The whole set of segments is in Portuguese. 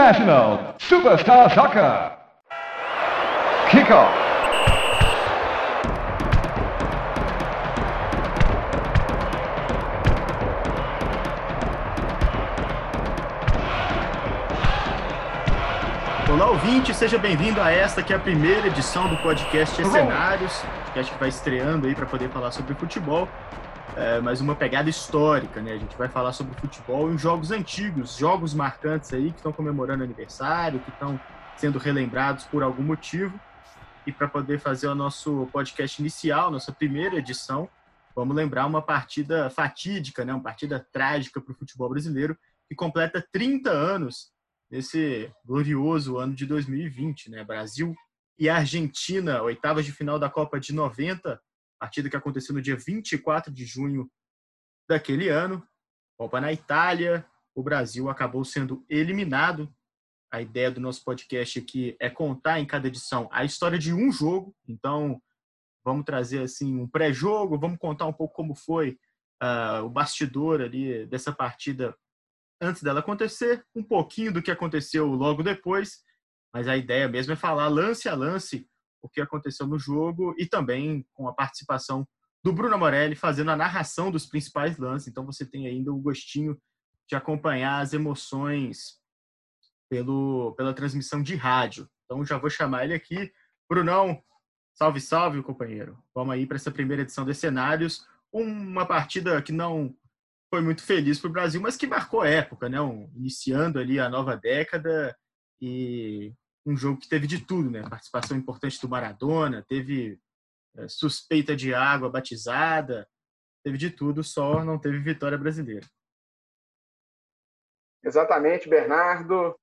International Superstar Soccer. Kickoff. Olá, ouvinte, seja bem-vindo a esta que é a primeira edição do podcast Cenários, que acho que vai estreando aí para poder falar sobre futebol, é, mas uma pegada histórica, né? A gente vai falar sobre futebol em jogos antigos, jogos marcantes aí que estão comemorando aniversário, que estão sendo relembrados por algum motivo. E para poder fazer o nosso podcast inicial, nossa primeira edição, vamos lembrar uma partida fatídica, né? Uma partida trágica para o futebol brasileiro que completa 30 anos nesse glorioso ano de 2020, né? Brasil e Argentina, oitavas de final da Copa de 90, partida que aconteceu no dia 24 de junho daquele ano. Copa na Itália, o Brasil acabou sendo eliminado. A ideia do nosso podcast aqui é contar em cada edição a história de um jogo. Então, vamos trazer assim um pré-jogo, vamos contar um pouco como foi uh, o bastidor ali dessa partida antes dela acontecer, um pouquinho do que aconteceu logo depois, mas a ideia mesmo é falar lance a lance o que aconteceu no jogo e também com a participação do Bruno Morelli fazendo a narração dos principais lances. Então você tem ainda o gostinho de acompanhar as emoções pelo, pela transmissão de rádio. Então já vou chamar ele aqui. Brunão, salve, salve, companheiro. Vamos aí para essa primeira edição dos cenários. Uma partida que não foi muito feliz para o Brasil, mas que marcou época, né? Um, iniciando ali a nova década e um jogo que teve de tudo, né? Participação importante do Maradona, teve é, suspeita de água batizada, teve de tudo, só não teve vitória brasileira. Exatamente, Bernardo.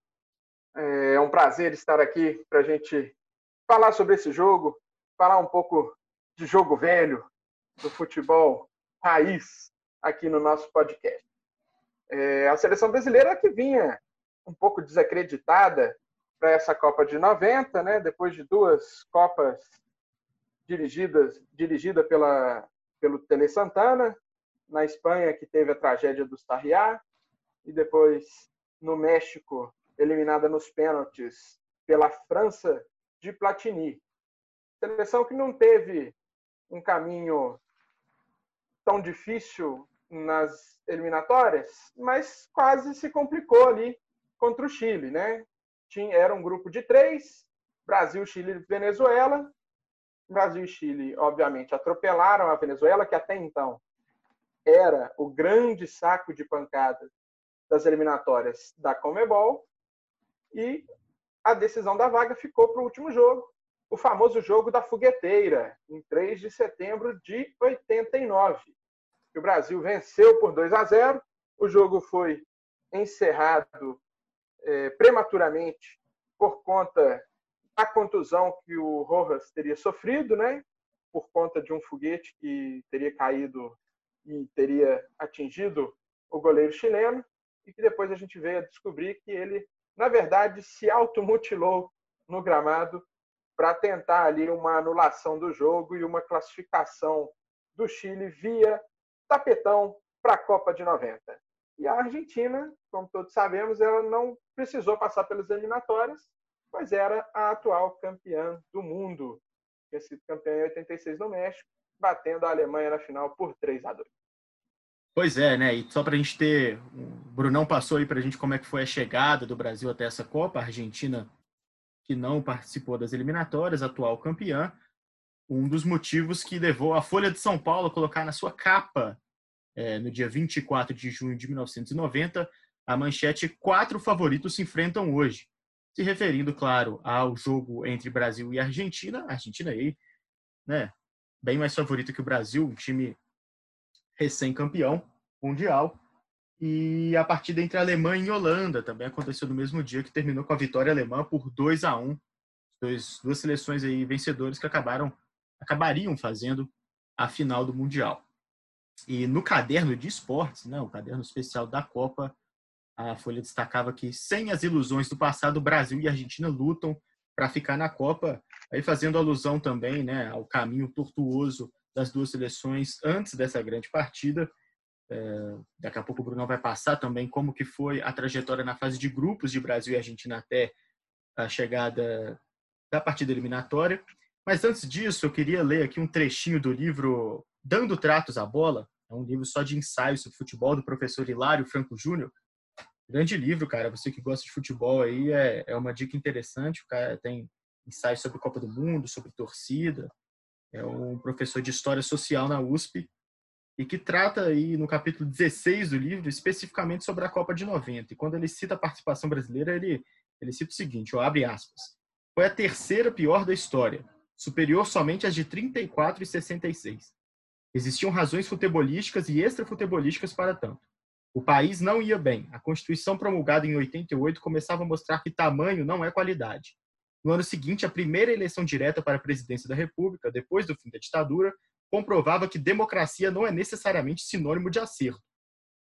É um prazer estar aqui para a gente falar sobre esse jogo, falar um pouco de jogo velho, do futebol raiz aqui no nosso podcast. É, a seleção brasileira que vinha um pouco desacreditada para essa Copa de 90, né? depois de duas Copas dirigidas dirigida pela, pelo Tele Santana, na Espanha, que teve a tragédia do Sarriá, e depois no México, eliminada nos pênaltis pela França de Platini. Seleção que não teve um caminho tão difícil nas eliminatórias, mas quase se complicou ali contra o Chile, né? Tinha, era um grupo de três, Brasil, Chile e Venezuela. Brasil e Chile, obviamente, atropelaram a Venezuela, que até então era o grande saco de pancadas das eliminatórias da Comebol. E a decisão da vaga ficou para o último jogo, o famoso jogo da fogueteira, em 3 de setembro de 89 que o Brasil venceu por 2 a 0. O jogo foi encerrado é, prematuramente por conta da contusão que o Rojas teria sofrido, né? Por conta de um foguete que teria caído e teria atingido o goleiro chileno e que depois a gente veio a descobrir que ele, na verdade, se automutilou no gramado para tentar ali uma anulação do jogo e uma classificação do Chile via tapetão para a Copa de 90. E a Argentina, como todos sabemos, ela não precisou passar pelas eliminatórias, pois era a atual campeã do mundo. Tinha sido campeã em 86 no México, batendo a Alemanha na final por 3 a 2. Pois é, né? E só para a gente ter. O Brunão passou aí para a gente como é que foi a chegada do Brasil até essa Copa. A Argentina, que não participou das eliminatórias, atual campeã um dos motivos que levou a Folha de São Paulo a colocar na sua capa, é, no dia 24 de junho de 1990, a manchete Quatro favoritos se enfrentam hoje. Se referindo, claro, ao jogo entre Brasil e Argentina. A Argentina aí, né, bem mais favorita que o Brasil, um time recém-campeão mundial. E a partida entre Alemanha e Holanda também aconteceu no mesmo dia, que terminou com a vitória alemã por 2 a 1 Dois, duas seleções aí vencedoras que acabaram acabariam fazendo a final do Mundial. E no caderno de esportes, né, o caderno especial da Copa, a Folha destacava que, sem as ilusões do passado, Brasil e Argentina lutam para ficar na Copa. aí fazendo alusão também né, ao caminho tortuoso das duas seleções antes dessa grande partida. É, daqui a pouco o Bruno vai passar também como que foi a trajetória na fase de grupos de Brasil e Argentina até a chegada da partida eliminatória. Mas antes disso, eu queria ler aqui um trechinho do livro Dando Tratos à Bola, é um livro só de ensaios sobre futebol do professor Hilário Franco Júnior. Grande livro, cara. Você que gosta de futebol aí é, é uma dica interessante. O cara tem ensaios sobre Copa do Mundo, sobre torcida. É um professor de História Social na USP e que trata aí no capítulo 16 do livro especificamente sobre a Copa de 90. E quando ele cita a participação brasileira, ele, ele cita o seguinte, ó, abre aspas. Foi a terceira pior da história, superior somente às de 34 e 66. Existiam razões futebolísticas e extrafutebolísticas para tanto. O país não ia bem. A Constituição promulgada em 88 começava a mostrar que tamanho não é qualidade. No ano seguinte, a primeira eleição direta para a presidência da República, depois do fim da ditadura, comprovava que democracia não é necessariamente sinônimo de acerto.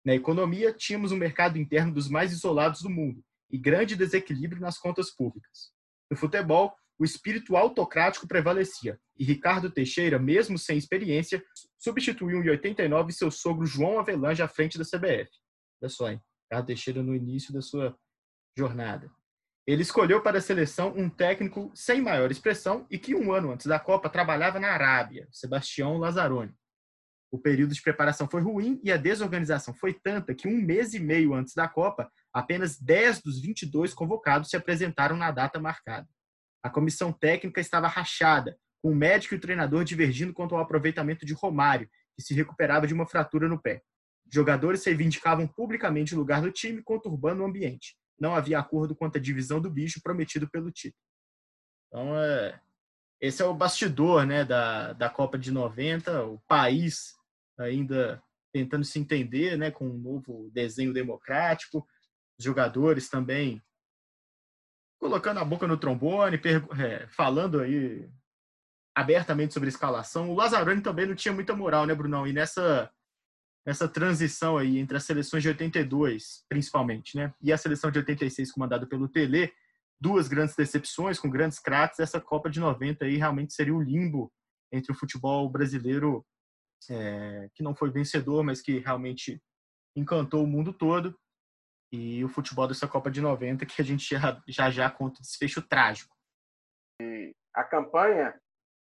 Na economia, tínhamos um mercado interno dos mais isolados do mundo e grande desequilíbrio nas contas públicas. No futebol, o espírito autocrático prevalecia, e Ricardo Teixeira, mesmo sem experiência, substituiu em 89 seu sogro João Avelange à frente da CBF. Olha só, hein? Ricardo Teixeira no início da sua jornada. Ele escolheu para a seleção um técnico sem maior expressão e que um ano antes da Copa trabalhava na Arábia, Sebastião Lazzaroni. O período de preparação foi ruim e a desorganização foi tanta que um mês e meio antes da Copa, apenas 10 dos 22 convocados se apresentaram na data marcada. A comissão técnica estava rachada, com o médico e o treinador divergindo quanto ao aproveitamento de Romário, que se recuperava de uma fratura no pé. Jogadores reivindicavam publicamente o lugar do time, conturbando o ambiente. Não havia acordo quanto à divisão do bicho prometido pelo título. Então, é, esse é o bastidor né, da, da Copa de 90, o país ainda tentando se entender né, com um novo desenho democrático, os jogadores também colocando a boca no trombone, é, falando aí abertamente sobre escalação. O Lazzaroni também não tinha muita moral, né, Brunão? E nessa, nessa transição aí entre as seleções de 82, principalmente, né, e a seleção de 86 comandada pelo Tele, duas grandes decepções com grandes craques, essa Copa de 90 aí realmente seria o limbo entre o futebol brasileiro é, que não foi vencedor, mas que realmente encantou o mundo todo e o futebol dessa Copa de 90, que a gente já já, já conta o desfecho trágico. E a campanha,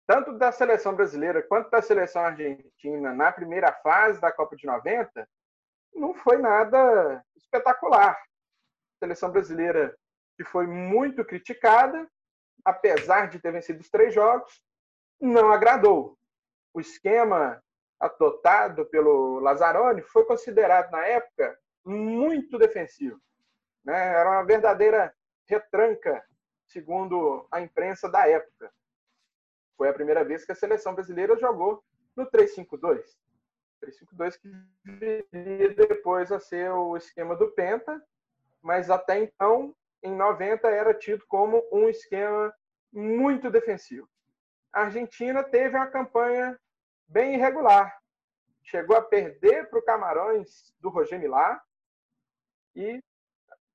tanto da seleção brasileira quanto da seleção argentina, na primeira fase da Copa de 90, não foi nada espetacular. A seleção brasileira que foi muito criticada, apesar de ter vencido os três jogos, não agradou. O esquema adotado pelo Lazzaroni foi considerado na época muito defensivo. Né? Era uma verdadeira retranca, segundo a imprensa da época. Foi a primeira vez que a seleção brasileira jogou no 3-5-2. 3-5-2 que viria depois a ser o esquema do Penta, mas até então, em 90, era tido como um esquema muito defensivo. A Argentina teve uma campanha bem irregular. Chegou a perder para o Camarões do Roger Milá, e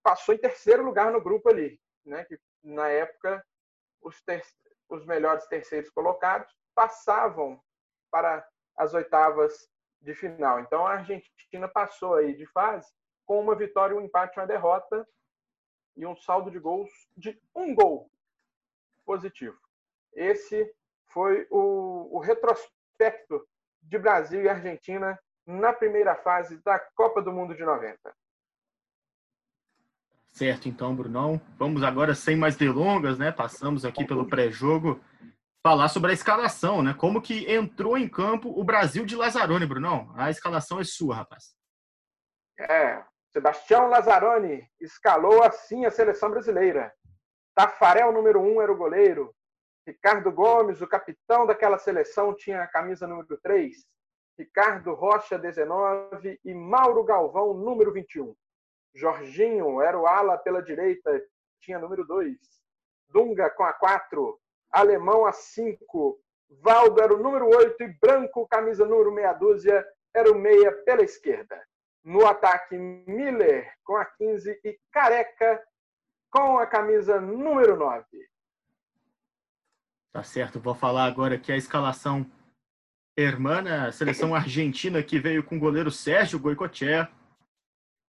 passou em terceiro lugar no grupo ali, né? Que na época os, ter... os melhores terceiros colocados passavam para as oitavas de final. Então a Argentina passou aí de fase com uma vitória, um empate, uma derrota e um saldo de gols de um gol positivo. Esse foi o, o retrospecto de Brasil e Argentina na primeira fase da Copa do Mundo de 90. Certo, então, Brunão. Vamos agora, sem mais delongas, né? Passamos aqui pelo pré-jogo, falar sobre a escalação, né? Como que entrou em campo o Brasil de Lazzaroni, Brunão. A escalação é sua, rapaz. É, Sebastião Lazzaroni escalou assim a seleção brasileira. Tafarel, número um, era o goleiro. Ricardo Gomes, o capitão daquela seleção, tinha a camisa número 3. Ricardo Rocha, 19. E Mauro Galvão, número 21. Jorginho era o ala pela direita, tinha número 2. Dunga com a 4. Alemão a 5. Valdo era o número 8 e Branco, camisa número meia dúzia, era o meia pela esquerda. No ataque, Miller com a 15 e Careca com a camisa número 9. Tá certo, vou falar agora que a escalação hermana, a seleção argentina que veio com o goleiro Sérgio Goicoechea,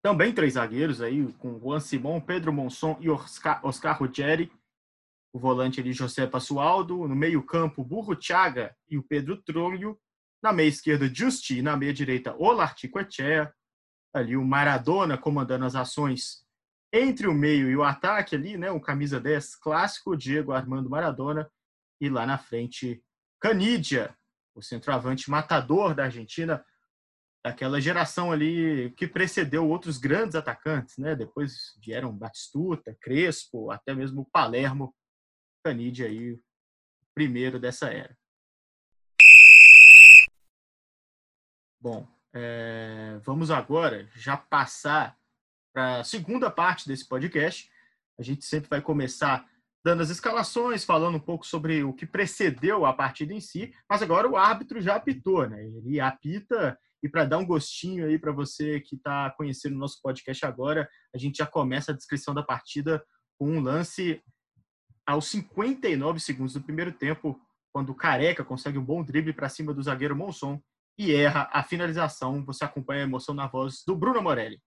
também três zagueiros aí, com Juan Simon, Pedro Monson e Oscar, Oscar Ruggeri. O volante ali, José Passualdo. No meio campo, Burro Thiaga e o Pedro Tronho. Na meia esquerda, Justi. E na meia direita, Olartico Echea. Ali o Maradona comandando as ações entre o meio e o ataque ali, né? O camisa 10 clássico, Diego Armando Maradona. E lá na frente, Canidia, o centroavante matador da Argentina, daquela geração ali que precedeu outros grandes atacantes, né? Depois vieram Batistuta, Crespo, até mesmo Palermo, Canidia aí, primeiro dessa era. Bom, é, vamos agora já passar para a segunda parte desse podcast. A gente sempre vai começar dando as escalações, falando um pouco sobre o que precedeu a partida em si, mas agora o árbitro já apitou, né? Ele apita e para dar um gostinho aí para você que está conhecendo o nosso podcast agora, a gente já começa a descrição da partida com um lance aos 59 segundos do primeiro tempo, quando o Careca consegue um bom drible para cima do zagueiro Monson e erra a finalização. Você acompanha a emoção na voz do Bruno Morelli.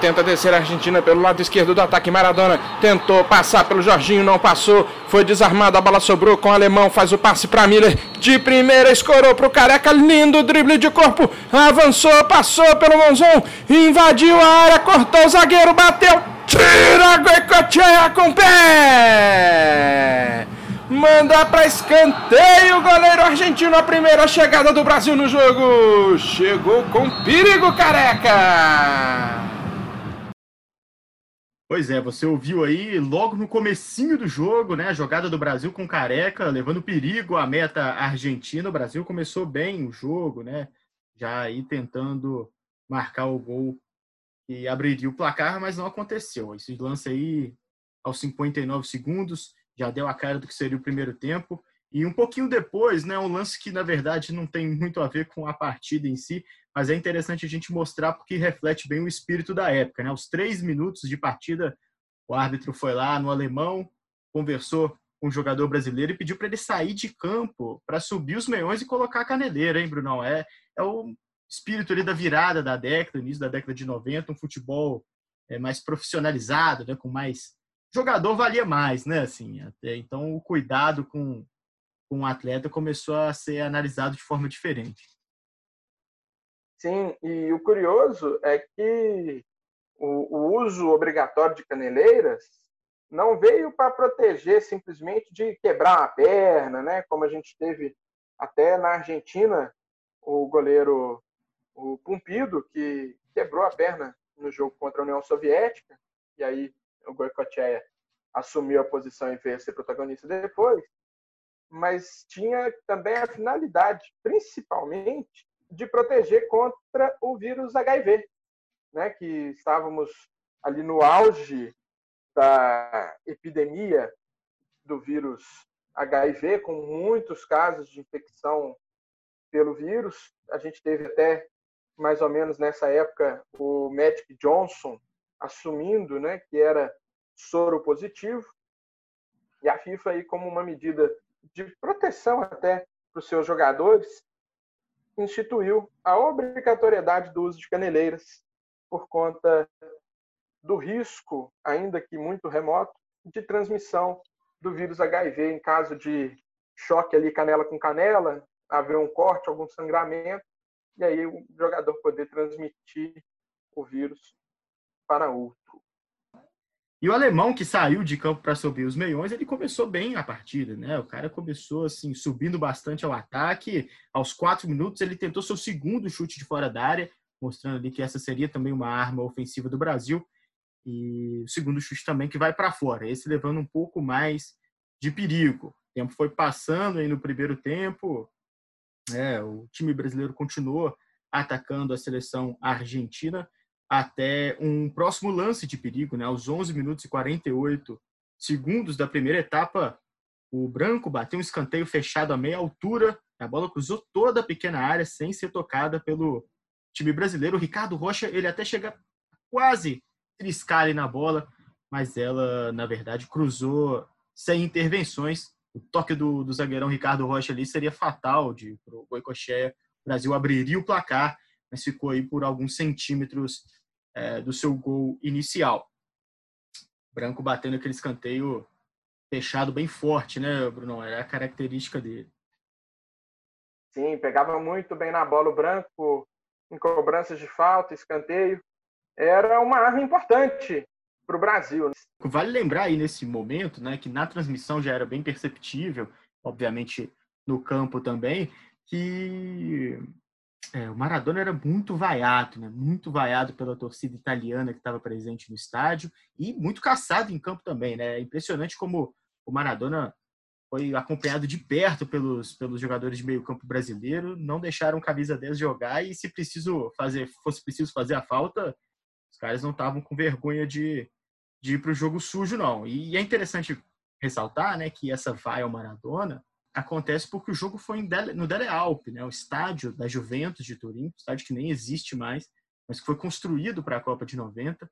Tenta descer a Argentina pelo lado esquerdo do ataque. Maradona tentou passar pelo Jorginho, não passou. Foi desarmado, a bola sobrou com o alemão. Faz o passe para Miller. De primeira, escorou para o Careca. Lindo drible de corpo. Avançou, passou pelo Monzon. Invadiu a área, cortou o zagueiro, bateu. Tira Goicoechea com o pé. Manda para escanteio o goleiro argentino. A primeira chegada do Brasil no jogo. Chegou com perigo, careca. Pois é, você ouviu aí logo no comecinho do jogo, né? A jogada do Brasil com Careca, levando perigo à meta argentina. O Brasil começou bem o jogo, né? Já aí tentando marcar o gol que abriria o placar, mas não aconteceu. Esse lance aí, aos 59 segundos, já deu a cara do que seria o primeiro tempo. E um pouquinho depois, né, um lance que na verdade não tem muito a ver com a partida em si, mas é interessante a gente mostrar porque reflete bem o espírito da época. Né? Aos três minutos de partida, o árbitro foi lá no alemão, conversou com o jogador brasileiro e pediu para ele sair de campo para subir os meiões e colocar a caneleira, hein, Brunão? É, é o espírito ali da virada da década, início da década de 90, um futebol é, mais profissionalizado, né, com mais jogador valia mais, né, assim, até então o cuidado com, com o atleta começou a ser analisado de forma diferente. Sim, e o curioso é que o, o uso obrigatório de caneleiras não veio para proteger simplesmente de quebrar a perna, né? Como a gente teve até na Argentina, o goleiro o Pumpido, que quebrou a perna no jogo contra a União Soviética, e aí o Goicoechea assumiu a posição e veio ser protagonista depois, mas tinha também a finalidade, principalmente, de proteger contra o vírus HIV, né, que estávamos ali no auge da epidemia do vírus HIV, com muitos casos de infecção pelo vírus. A gente teve até mais ou menos nessa época o Magic Johnson assumindo, né, que era soro positivo. E a FIFA aí como uma medida de proteção até para os seus jogadores, instituiu a obrigatoriedade do uso de caneleiras por conta do risco, ainda que muito remoto, de transmissão do vírus HIV em caso de choque ali canela com canela, haver um corte, algum sangramento, e aí o jogador poder transmitir o vírus para outro. E o alemão que saiu de campo para subir os meiões, ele começou bem a partida, né? O cara começou assim, subindo bastante ao ataque. Aos quatro minutos, ele tentou seu segundo chute de fora da área, mostrando ali que essa seria também uma arma ofensiva do Brasil. E o segundo chute também que vai para fora, esse levando um pouco mais de perigo. O tempo foi passando aí no primeiro tempo, é, o time brasileiro continuou atacando a seleção argentina até um próximo lance de perigo, né? Aos 11 minutos e 48 segundos da primeira etapa, o branco bateu um escanteio fechado a meia altura, a bola cruzou toda a pequena área sem ser tocada pelo time brasileiro. O Ricardo Rocha, ele até chega quase triscar ali na bola, mas ela, na verdade, cruzou sem intervenções. O toque do, do zagueirão Ricardo Rocha ali seria fatal de o Goicoechea. O Brasil abriria o placar, mas ficou aí por alguns centímetros é, do seu gol inicial. Branco batendo aquele escanteio fechado bem forte, né, Bruno? Era a característica dele. Sim, pegava muito bem na bola o Branco, em cobranças de falta, escanteio. Era uma arma importante para o Brasil. Né? Vale lembrar aí nesse momento, né, que na transmissão já era bem perceptível, obviamente no campo também, que é, o Maradona era muito vaiado, né? muito vaiado pela torcida italiana que estava presente no estádio e muito caçado em campo também. Né? É impressionante como o Maradona foi acompanhado de perto pelos, pelos jogadores de meio campo brasileiro, não deixaram camisa 10 jogar e se preciso fazer, fosse preciso fazer a falta, os caras não estavam com vergonha de, de ir para o jogo sujo, não. E é interessante ressaltar né, que essa vai ao Maradona acontece porque o jogo foi no Dele Alpe, né, o estádio da Juventus de Turim, estádio que nem existe mais, mas que foi construído para a Copa de 90.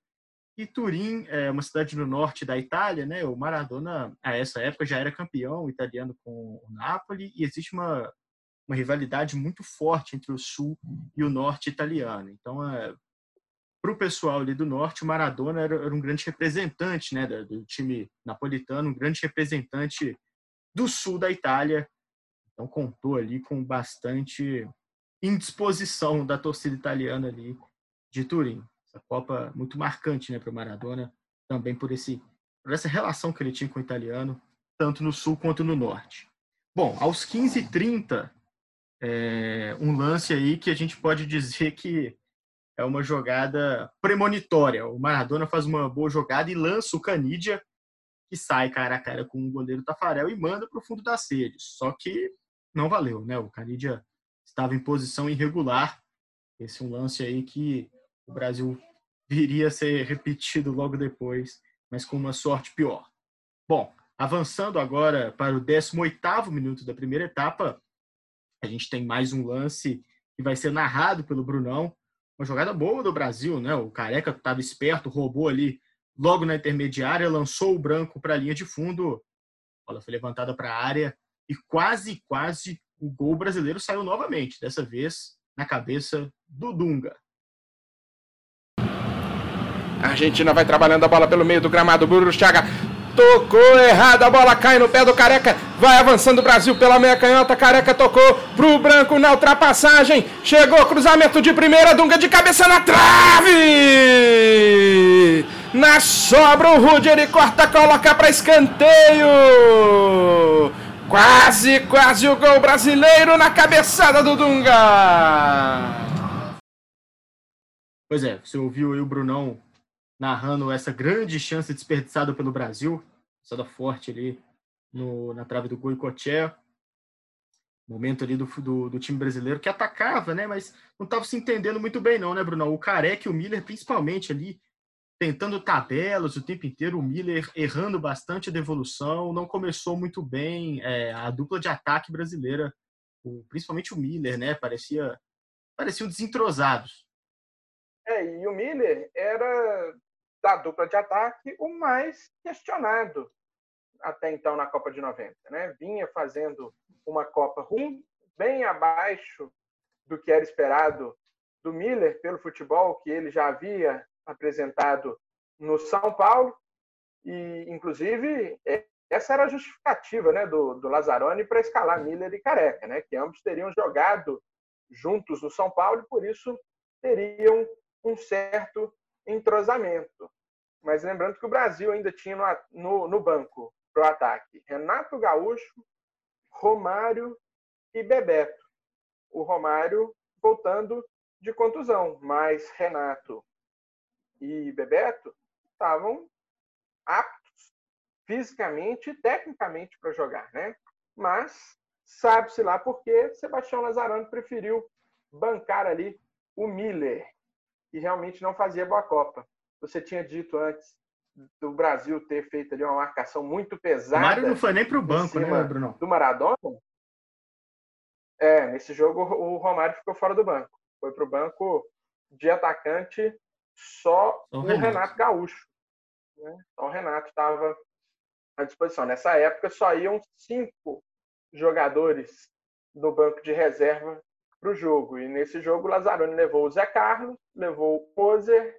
E Turim é uma cidade no norte da Itália, né? O Maradona, a essa época, já era campeão italiano com o Napoli e existe uma, uma rivalidade muito forte entre o sul e o norte italiano. Então, é, para o pessoal ali do norte, o Maradona era, era um grande representante né, do, do time napolitano, um grande representante do sul da Itália. Então, contou ali com bastante indisposição da torcida italiana ali de Turim essa Copa muito marcante né, para o Maradona, também por, esse, por essa relação que ele tinha com o italiano, tanto no sul quanto no norte. Bom, aos 15h30, é, um lance aí que a gente pode dizer que é uma jogada premonitória. O Maradona faz uma boa jogada e lança o Canidia, que sai cara a cara com o goleiro Tafarel e manda para o fundo das redes. Só que não valeu, né? O Canidia estava em posição irregular. Esse é um lance aí que o Brasil viria a ser repetido logo depois, mas com uma sorte pior. Bom, avançando agora para o 18º minuto da primeira etapa, a gente tem mais um lance que vai ser narrado pelo Brunão. Uma jogada boa do Brasil, né? O Careca estava esperto, roubou ali logo na intermediária, lançou o branco para a linha de fundo. A bola foi levantada para a área e quase, quase o gol brasileiro saiu novamente, dessa vez na cabeça do Dunga. A Argentina vai trabalhando a bola pelo meio do gramado. Bruno Chaga tocou errado, a bola cai no pé do Careca. Vai avançando o Brasil pela meia canhota. Careca tocou pro branco na ultrapassagem. Chegou cruzamento de primeira, Dunga de cabeça na trave. Na sobra o Rudy ele corta, coloca para escanteio. Quase, quase o gol brasileiro na cabeçada do Dunga. Pois é, você ouviu aí o Brunão narrando essa grande chance desperdiçada pelo Brasil, passada forte ali no, na trave do Goicoechea. Momento ali do, do, do, time brasileiro que atacava, né? Mas não estava se entendendo muito bem, não, né, Bruno? O Careca e o Miller, principalmente ali, tentando tabelas o tempo inteiro, o Miller errando bastante a devolução, não começou muito bem é, a dupla de ataque brasileira, o, principalmente o Miller, né? Parecia, pareciam desentrosados. É, e o Miller era da dupla de ataque o mais questionado até então na Copa de 90. Né? Vinha fazendo uma Copa ruim, bem abaixo do que era esperado do Miller pelo futebol que ele já havia apresentado no São Paulo. E, inclusive, é, essa era a justificativa né, do, do Lazzaroni para escalar Miller e Careca, né, que ambos teriam jogado juntos no São Paulo e, por isso, teriam um certo entrosamento. Mas lembrando que o Brasil ainda tinha no, no, no banco para o ataque Renato Gaúcho, Romário e Bebeto. O Romário voltando de contusão, mas Renato e Bebeto estavam aptos fisicamente e tecnicamente para jogar, né? Mas sabe-se lá por que Sebastião Lazarano preferiu bancar ali o Miller, que realmente não fazia boa Copa. Você tinha dito antes do Brasil ter feito ali uma marcação muito pesada. O Mário não foi nem para o banco, né, Bruno? Do Maradona. É, nesse jogo o Romário ficou fora do banco. Foi para o banco de atacante só o, Renato. Renato Gaúcho. Né? Então o Renato estava à disposição. Nessa época só iam cinco jogadores do banco de reserva para o jogo. E nesse jogo o Lazzaroni levou o Zé Carlos, levou o Moser,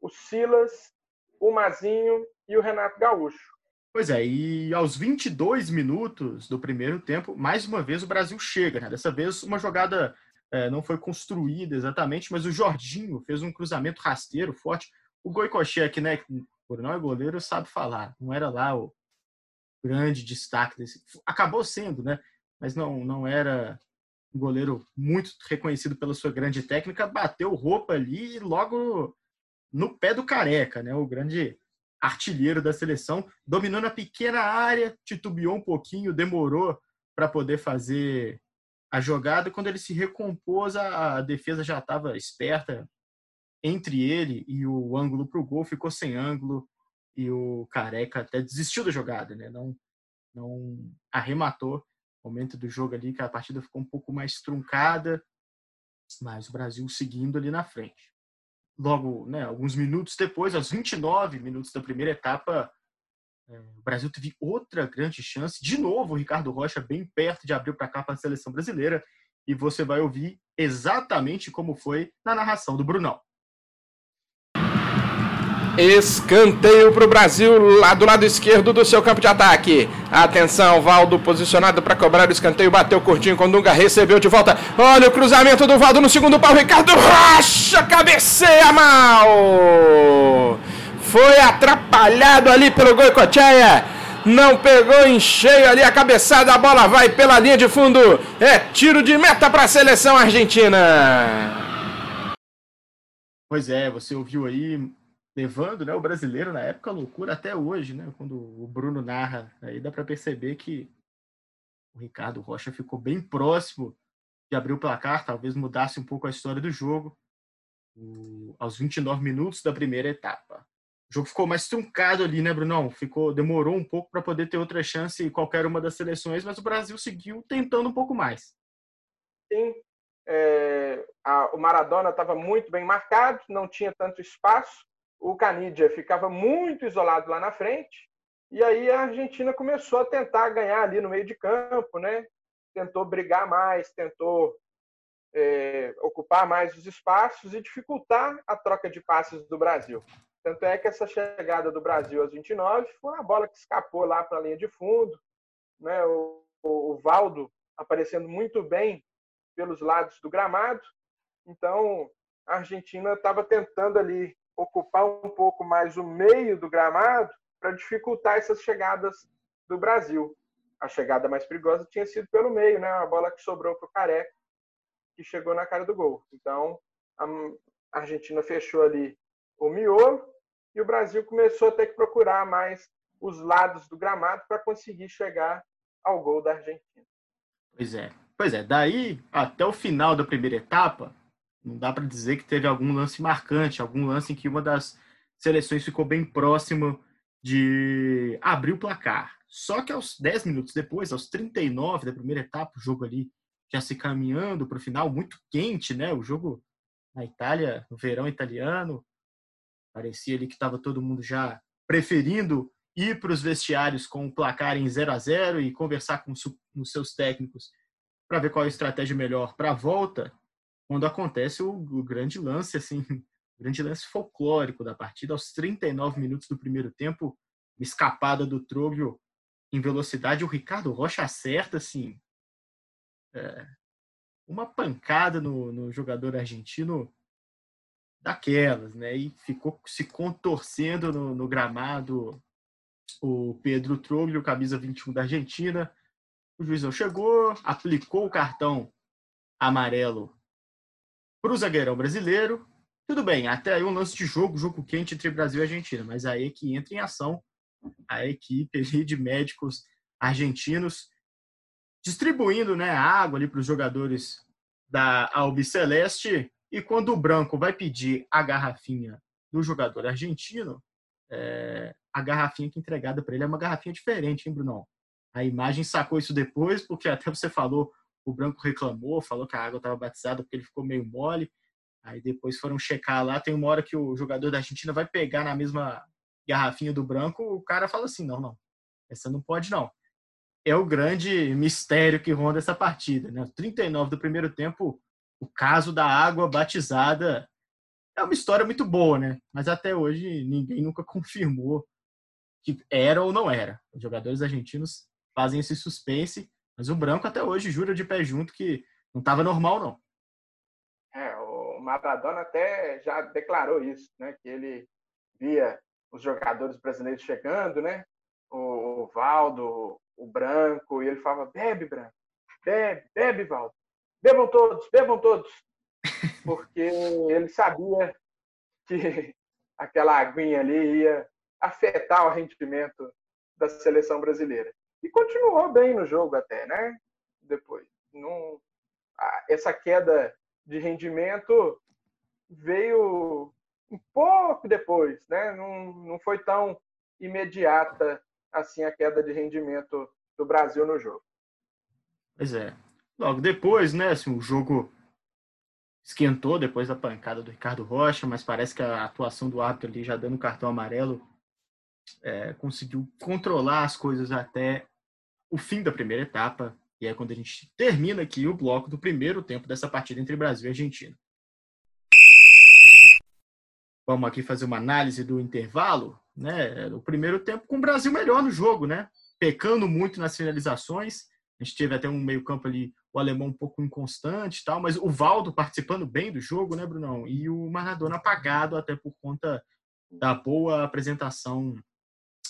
o Silas, o Mazinho e o Renato Gaúcho. Pois é, e aos 22 minutos do primeiro tempo, mais uma vez o Brasil chega. Né? Dessa vez uma jogada é, não foi construída exatamente, mas o Jorginho fez um cruzamento rasteiro, forte. O Goicoechea, né, por não é goleiro, sabe falar. Não era lá o grande destaque desse. Acabou sendo, né? Mas não, não era um goleiro muito reconhecido pela sua grande técnica. Bateu roupa ali e logo no pé do careca, né? O grande artilheiro da seleção, dominando a pequena área, titubeou um pouquinho, demorou para poder fazer a jogada. Quando ele se recompôs, a, defesa já estava esperta entre ele e o ângulo para o gol, ficou sem ângulo e o Careca até desistiu da jogada, né? Não, não arrematou. Momento do jogo ali que a partida ficou um pouco mais truncada, mas o Brasil seguindo ali na frente logo, né, alguns minutos depois, aos 29 minutos da primeira etapa, é, o Brasil teve outra grande chance. De novo, o Ricardo Rocha bem perto de abrir para cá para a seleção brasileira. E você vai ouvir exatamente como foi na narração do Brunão. Escanteio para o Brasil, lá do lado esquerdo do seu campo de ataque. Atenção, Valdo posicionado para cobrar o escanteio. Bateu curtinho com Dunga, recebeu de volta. Olha o cruzamento do Valdo no segundo pau. Ricardo Rocha cabeceia mal. Foi atrapalhado ali pelo Goicocheia. Não pegou em cheio ali a cabeçada. A bola vai pela linha de fundo. É tiro de meta para a seleção argentina. Pois é, você ouviu aí levando né, o brasileiro na época loucura até hoje, né? Quando o Bruno narra, aí dá para perceber que o Ricardo Rocha ficou bem próximo de abrir o placar, talvez mudasse um pouco a história do jogo o, aos 29 minutos da primeira etapa. O jogo ficou mais truncado ali, né, Brunão? Ficou, demorou um pouco para poder ter outra chance em qualquer uma das seleções, mas o Brasil seguiu tentando um pouco mais. Sim, é, a, o Maradona estava muito bem marcado, não tinha tanto espaço, o Canidia ficava muito isolado lá na frente, e aí a Argentina começou a tentar ganhar ali no meio de campo, né? Tentou brigar mais, tentou é, ocupar mais os espaços e dificultar a troca de passes do Brasil. Tanto é que essa chegada do Brasil aos 29 foi uma bola que escapou lá para a linha de fundo, né? O, o, o Valdo aparecendo muito bem pelos lados do gramado. Então, a Argentina estava tentando ali ocupar um pouco mais o meio do gramado para dificultar essas chegadas do Brasil. A chegada mais perigosa tinha sido pelo meio, né? A bola que sobrou para o Careca, que chegou na cara do gol. Então, a Argentina fechou ali o miolo e o Brasil começou a ter que procurar mais os lados do gramado para conseguir chegar ao gol da Argentina. Pois é. Pois é, daí até o final da primeira etapa, não dá para dizer que teve algum lance marcante, algum lance em que uma das seleções ficou bem próximo de abrir o placar. Só que aos 10 minutos depois, aos 39 da primeira etapa, o jogo ali já se caminhando para o final, muito quente, né? O jogo na Itália, no verão italiano, parecia ali que estava todo mundo já preferindo ir para os vestiários com o placar em 0 a 0 e conversar com os seus técnicos para ver qual é a estratégia melhor para a volta quando acontece o, o grande lance, assim, o grande lance folclórico da partida, aos 39 minutos do primeiro tempo, escapada do Troglio em velocidade, o Ricardo Rocha acerta, assim, é, uma pancada no, no jogador argentino daquelas, né? E ficou se contorcendo no, no gramado o Pedro Troglio, camisa 21 da Argentina. O juizão chegou, aplicou o cartão amarelo para o zagueirão brasileiro, tudo bem, até aí um lance de jogo, jogo quente entre Brasil e Argentina, mas aí é que entra em ação a equipe de médicos argentinos distribuindo né, água ali para os jogadores da Albiceleste e quando o branco vai pedir a garrafinha do jogador argentino, é, a garrafinha que é entregada para ele é uma garrafinha diferente, hein, Bruno? A imagem sacou isso depois, porque até você falou o branco reclamou, falou que a água estava batizada porque ele ficou meio mole. Aí depois foram checar lá, tem uma hora que o jogador da Argentina vai pegar na mesma garrafinha do branco, o cara fala assim, não, não, essa não pode não. É o grande mistério que ronda essa partida, né? 39 do primeiro tempo, o caso da água batizada é uma história muito boa, né? Mas até hoje ninguém nunca confirmou que era ou não era. Os jogadores argentinos fazem esse suspense, mas o branco até hoje jura de pé junto que não estava normal, não. É, o Maradona até já declarou isso, né? Que ele via os jogadores brasileiros chegando, né? O, Valdo, o Branco, e ele falava: bebe, Branco, bebe, bebe, Valdo, bebam todos, bebam todos, porque ele sabia que aquela aguinha ali ia afetar o rendimento da seleção brasileira. E continuou bem no jogo até, né? Depois. Não, essa queda de rendimento veio um pouco depois, né? Não, não foi tão imediata assim a queda de rendimento do Brasil no jogo. Pois é. Logo depois, né? Assim, o jogo esquentou depois da pancada do Ricardo Rocha, mas parece que a atuação do árbitro ali já dando cartão amarelo é, conseguiu controlar as coisas até o fim da primeira etapa. E é quando a gente termina aqui o bloco do primeiro tempo dessa partida entre Brasil e Argentina. Vamos aqui fazer uma análise do intervalo, né? O primeiro tempo com o Brasil melhor no jogo, né? Pecando muito nas finalizações. A gente teve até um meio-campo ali, o alemão um pouco inconstante tal, mas o Valdo participando bem do jogo, né, Brunão? E o Maradona apagado até por conta da boa apresentação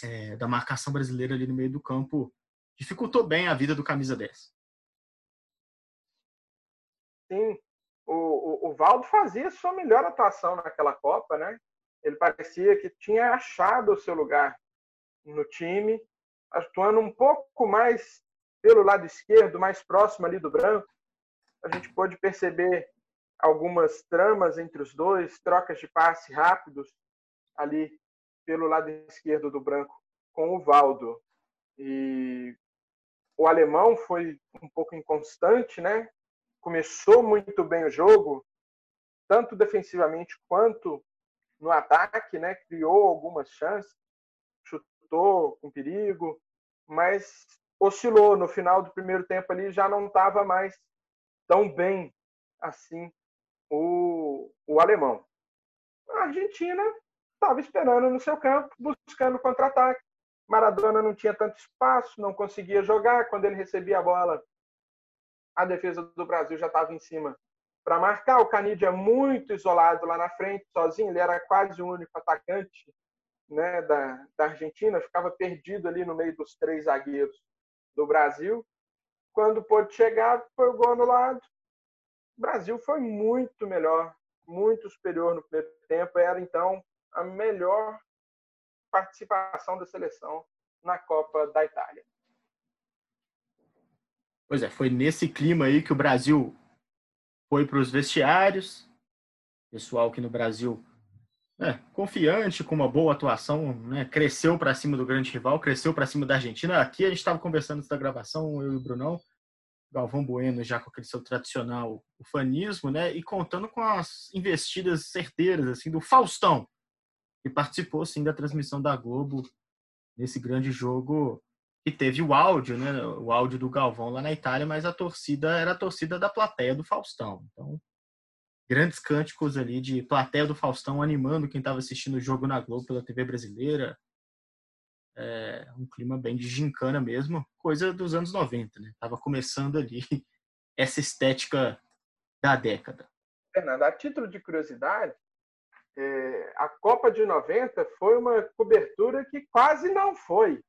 é, da marcação brasileira ali no meio do campo. Dificultou bem a vida do camisa 10. Sim, o, o, o Valdo fazia sua melhor atuação naquela Copa, né? Ele parecia que tinha achado o seu lugar no time, atuando um pouco mais pelo lado esquerdo, mais próximo ali do branco. A gente pôde perceber algumas tramas entre os dois, trocas de passe rápidos ali pelo lado esquerdo do branco com o Valdo. E o alemão foi um pouco inconstante, né? começou muito bem o jogo, tanto defensivamente quanto no ataque, né? Criou algumas chances, chutou com perigo, mas oscilou no final do primeiro tempo ali, já não estava mais tão bem assim o, o alemão. A Argentina estava esperando no seu campo, buscando contra-ataque. Maradona não tinha tanto espaço, não conseguia jogar. Quando ele recebia a bola, a defesa do Brasil já estava em cima para marcar. O Canidia muito isolado lá na frente, sozinho, ele era quase o único atacante né, da, da Argentina, ficava perdido ali no meio dos três zagueiros do Brasil. Quando pôde chegar, foi o gol anulado. O Brasil foi muito melhor, muito superior no primeiro tempo. Era então a melhor participação da seleção na Copa da Itália. Pois é, foi nesse clima aí que o Brasil foi para os vestiários. Pessoal que no Brasil, né, confiante, com uma boa atuação, né, cresceu para cima do grande rival, cresceu para cima da Argentina. Aqui a gente estava conversando antes da gravação, eu e o Brunão, Galvão Bueno já com aquele seu tradicional ufanismo, né, e contando com as investidas certeiras assim do Faustão, que participou sim da transmissão da Globo nesse grande jogo e teve o áudio, né? O áudio do Galvão lá na Itália, mas a torcida era a torcida da plateia do Faustão. Então, grandes cânticos ali de plateia do Faustão animando quem estava assistindo o jogo na Globo pela TV brasileira. É, um clima bem de gincana mesmo, coisa dos anos 90, né? Tava começando ali essa estética da década. Fernando, a título de curiosidade, é, a Copa de 90 foi uma cobertura que quase não foi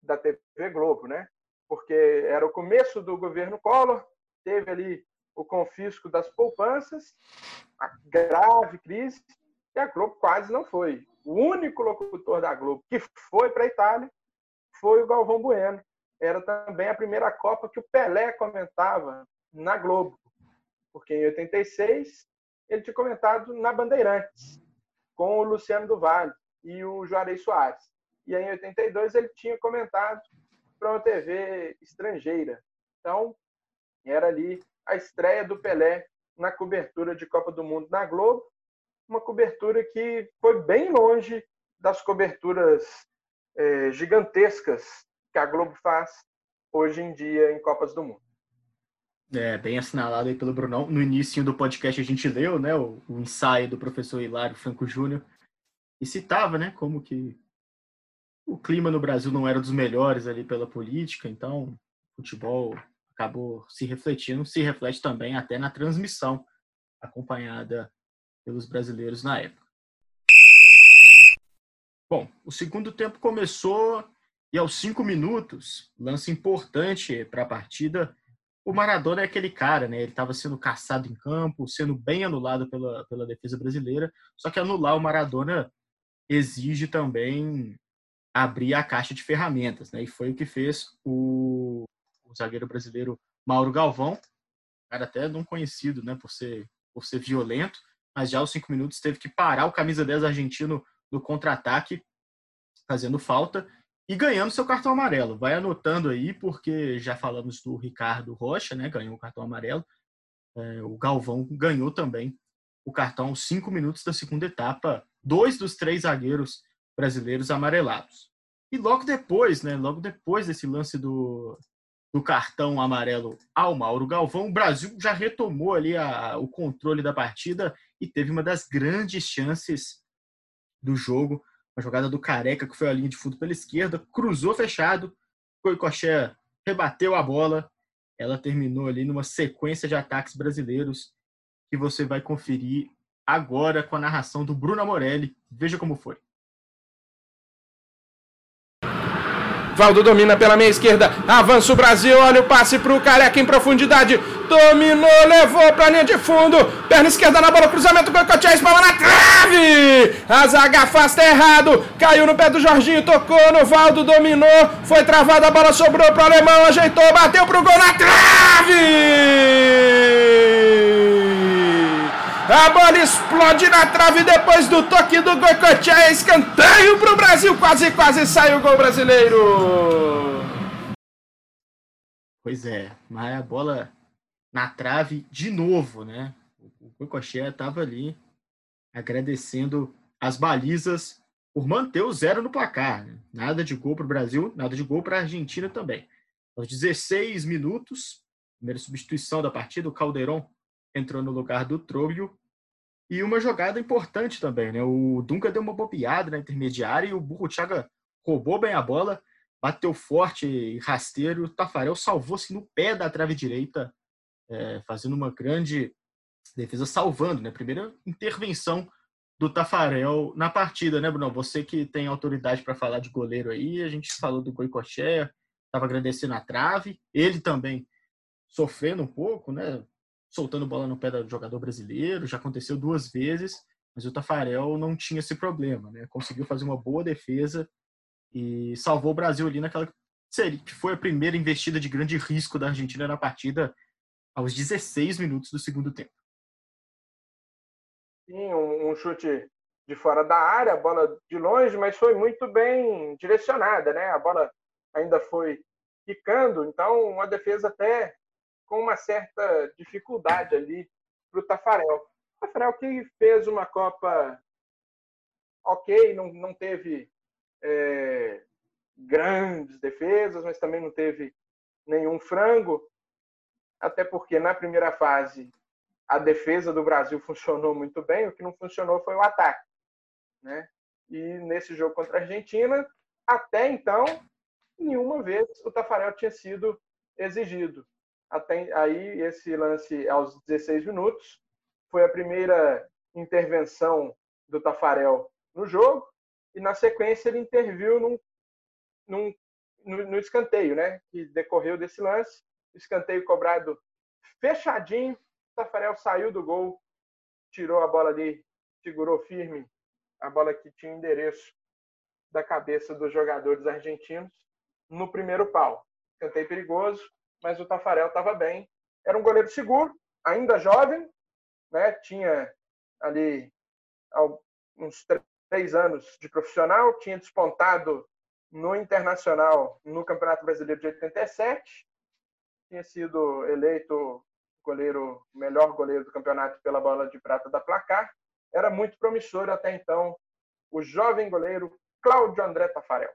da TV Globo, né? Porque era o começo do governo Collor, teve ali o confisco das poupanças, a grave crise, e a Globo quase não foi. O único locutor da Globo que foi para a Itália foi o Galvão Bueno. Era também a primeira Copa que o Pelé comentava na Globo, porque em 86 ele tinha comentado na Bandeirantes, com o Luciano do Vale e o Juarez Soares. E aí, em 82 ele tinha comentado para uma TV estrangeira. Então, era ali a estreia do Pelé na cobertura de Copa do Mundo na Globo, uma cobertura que foi bem longe das coberturas é, gigantescas que a Globo faz hoje em dia em Copas do Mundo. É, bem assinalado aí pelo Brunão. No início do podcast a gente leu, né, o, o ensaio do professor Hilário Franco Júnior e citava, né, como que o clima no Brasil não era dos melhores ali pela política, então futebol acabou se refletindo, se reflete também até na transmissão acompanhada pelos brasileiros na época. Bom, o segundo tempo começou e aos cinco minutos, lance importante para a partida, o Maradona é aquele cara, né? Ele estava sendo caçado em campo, sendo bem anulado pela, pela defesa brasileira. Só que anular o Maradona exige também abrir a caixa de ferramentas, né? E foi o que fez o, zagueiro brasileiro Mauro Galvão, cara até não conhecido, né? Por ser, por ser violento, mas já aos cinco minutos teve que parar o camisa 10 argentino no contra-ataque, fazendo falta e ganhando seu cartão amarelo. Vai anotando aí, porque já falamos do Ricardo Rocha, né? Ganhou o cartão amarelo. É, o Galvão ganhou também o cartão aos cinco minutos da segunda etapa. Dois dos três zagueiros brasileiros amarelados. E logo depois, né? Logo depois desse lance do, do cartão amarelo ao Mauro Galvão, o Brasil já retomou ali a, o controle da partida e teve uma das grandes chances do jogo uma jogada do Careca, que foi a linha de fundo pela esquerda, cruzou fechado, Coicoché rebateu a bola, ela terminou ali numa sequência de ataques brasileiros que você vai conferir agora com a narração do Bruno Morelli. Veja como foi. Valdo domina pela meia esquerda. Avança o Brasil. Olha o passe para o Careca em profundidade. Dominou, levou para a linha de fundo. Perna esquerda na bola, cruzamento. Goicoechea espalma na trave. A zaga afasta errado. Caiu no pé do Jorginho, tocou no Valdo, dominou. Foi travada, a bola sobrou para o alemão. Ajeitou, bateu para o gol na trave. A bola explode na trave depois do toque do Goicoechea. Escanteio para o Brasil. Quase, quase sai o gol brasileiro. Pois é, mas a bola na trave de novo, né? O Goicoechea estava ali agradecendo as balizas por manter o zero no placar. Né? Nada de gol para o Brasil, nada de gol para a Argentina também. Aos 16 minutos, primeira substituição da partida, o Caldeirão entrou no lugar do Trolho. E uma jogada importante também, né? O Dunga deu uma bobeada na intermediária e o Burro Thiago roubou bem a bola, bateu forte e rasteiro. O Tafarel salvou-se no pé da trave direita, é, fazendo uma grande defesa, salvando, né? Primeira intervenção do Tafarel na partida, né, Bruno? Você que tem autoridade para falar de goleiro aí, a gente falou do Goicoechea, estava agradecendo a trave, ele também sofrendo um pouco, né? Soltando bola no pé do jogador brasileiro, já aconteceu duas vezes, mas o Tafarel não tinha esse problema, né? Conseguiu fazer uma boa defesa e salvou o Brasil ali naquela que foi a primeira investida de grande risco da Argentina na partida aos 16 minutos do segundo tempo. Sim, um, um chute de fora da área, a bola de longe, mas foi muito bem direcionada, né? A bola ainda foi quicando, então uma defesa até com uma certa dificuldade ali para o Tafarel. O Tafarel que fez uma Copa ok, não, não teve é, grandes defesas, mas também não teve nenhum frango, até porque na primeira fase a defesa do Brasil funcionou muito bem, o que não funcionou foi o ataque. Né? E nesse jogo contra a Argentina, até então, nenhuma vez o Tafarel tinha sido exigido. Até aí, esse lance aos 16 minutos foi a primeira intervenção do Tafarel no jogo e na sequência ele interviu num, num, no, no escanteio, né, que decorreu desse lance, escanteio cobrado fechadinho, Tafarel saiu do gol, tirou a bola ali, segurou firme a bola que tinha endereço da cabeça dos jogadores argentinos no primeiro pau. Escanteio perigoso, mas o Tafarel estava bem. Era um goleiro seguro, ainda jovem, né? tinha ali uns três anos de profissional, tinha despontado no Internacional no Campeonato Brasileiro de 87, tinha sido eleito goleiro melhor goleiro do campeonato pela bola de prata da placar. Era muito promissor até então o jovem goleiro Cláudio André Tafarel.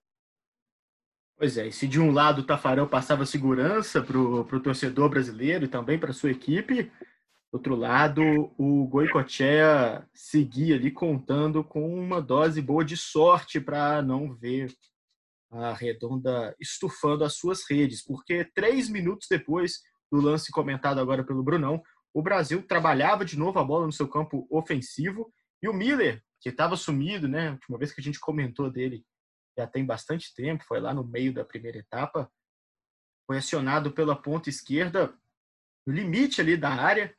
Pois é, e se de um lado o Tafarel passava segurança para o torcedor brasileiro e também para sua equipe, do outro lado o Goicoechea seguia ali contando com uma dose boa de sorte para não ver a Redonda estufando as suas redes, porque três minutos depois do lance comentado agora pelo Brunão, o Brasil trabalhava de novo a bola no seu campo ofensivo e o Miller, que estava sumido, né? A última vez que a gente comentou dele já tem bastante tempo, foi lá no meio da primeira etapa, foi acionado pela ponta esquerda, no limite ali da área.